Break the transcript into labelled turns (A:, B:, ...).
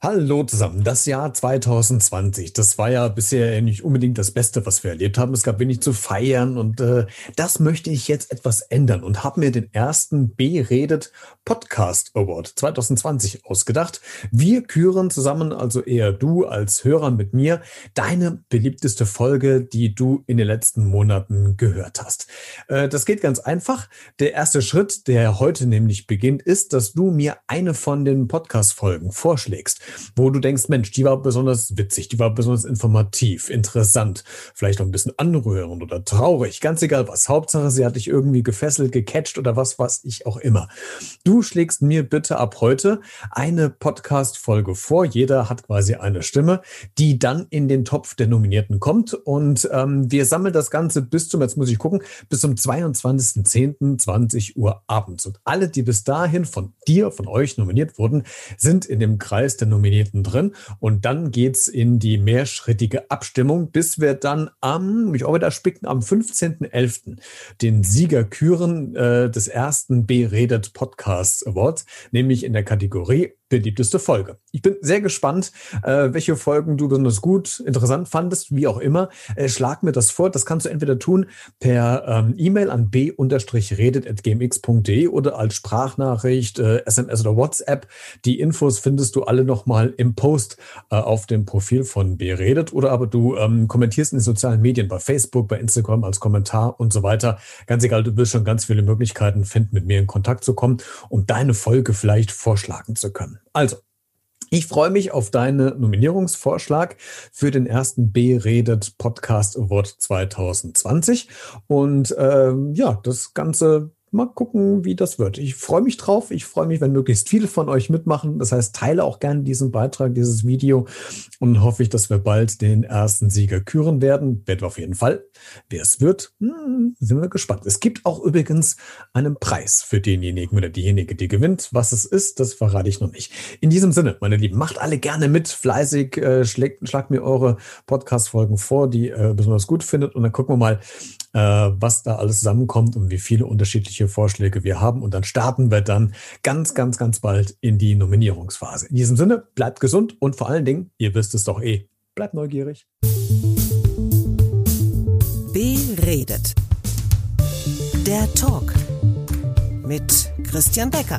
A: Hallo zusammen. Das Jahr 2020, das war ja bisher nicht unbedingt das Beste, was wir erlebt haben. Es gab wenig zu feiern und äh, das möchte ich jetzt etwas ändern und habe mir den ersten B-Redet Podcast Award 2020 ausgedacht. Wir küren zusammen, also eher du als Hörer mit mir, deine beliebteste Folge, die du in den letzten Monaten gehört hast. Äh, das geht ganz einfach. Der erste Schritt, der heute nämlich beginnt, ist, dass du mir eine von den Podcast-Folgen vorschlägst wo du denkst, Mensch, die war besonders witzig, die war besonders informativ, interessant, vielleicht auch ein bisschen anrührend oder traurig, ganz egal was. Hauptsache, sie hat dich irgendwie gefesselt, gecatcht oder was was ich auch immer. Du schlägst mir bitte ab heute eine Podcast-Folge vor. Jeder hat quasi eine Stimme, die dann in den Topf der Nominierten kommt. Und ähm, wir sammeln das Ganze bis zum, jetzt muss ich gucken, bis zum 22.10.20 Uhr abends. Und alle, die bis dahin von dir, von euch nominiert wurden, sind in dem Kreis der Nominierten Nominierten drin. Und dann geht es in die mehrschrittige Abstimmung, bis wir dann am, ich hoffe, da spicken, am 15.11. den Sieger küren äh, des ersten B-Redet Podcast Awards, nämlich in der Kategorie beliebteste Folge. Ich bin sehr gespannt, äh, welche Folgen du besonders gut, interessant fandest, wie auch immer. Äh, schlag mir das vor. Das kannst du entweder tun per ähm, E-Mail an b-redet.gmx.de oder als Sprachnachricht, äh, SMS oder WhatsApp. Die Infos findest du alle nochmal im Post äh, auf dem Profil von B-Redet oder aber du ähm, kommentierst in den sozialen Medien bei Facebook, bei Instagram als Kommentar und so weiter. Ganz egal, du wirst schon ganz viele Möglichkeiten finden, mit mir in Kontakt zu kommen, um deine Folge vielleicht vorschlagen zu können. Also, ich freue mich auf deinen Nominierungsvorschlag für den ersten B-Redet Podcast Award 2020. Und ähm, ja, das Ganze mal gucken, wie das wird. Ich freue mich drauf. Ich freue mich, wenn möglichst viele von euch mitmachen. Das heißt, teile auch gerne diesen Beitrag, dieses Video und hoffe ich, dass wir bald den ersten Sieger küren werden. Werden wir auf jeden Fall. Wer es wird, hm, sind wir gespannt. Es gibt auch übrigens einen Preis für denjenigen oder diejenige, die gewinnt. Was es ist, das verrate ich noch nicht. In diesem Sinne, meine Lieben, macht alle gerne mit, fleißig, äh, schlägt, schlagt mir eure Podcast-Folgen vor, die äh, besonders gut findet und dann gucken wir mal, was da alles zusammenkommt und wie viele unterschiedliche Vorschläge wir haben. Und dann starten wir dann ganz, ganz, ganz bald in die Nominierungsphase. In diesem Sinne, bleibt gesund und vor allen Dingen, ihr wisst es doch eh, bleibt neugierig.
B: Beredet. Der Talk mit Christian Becker.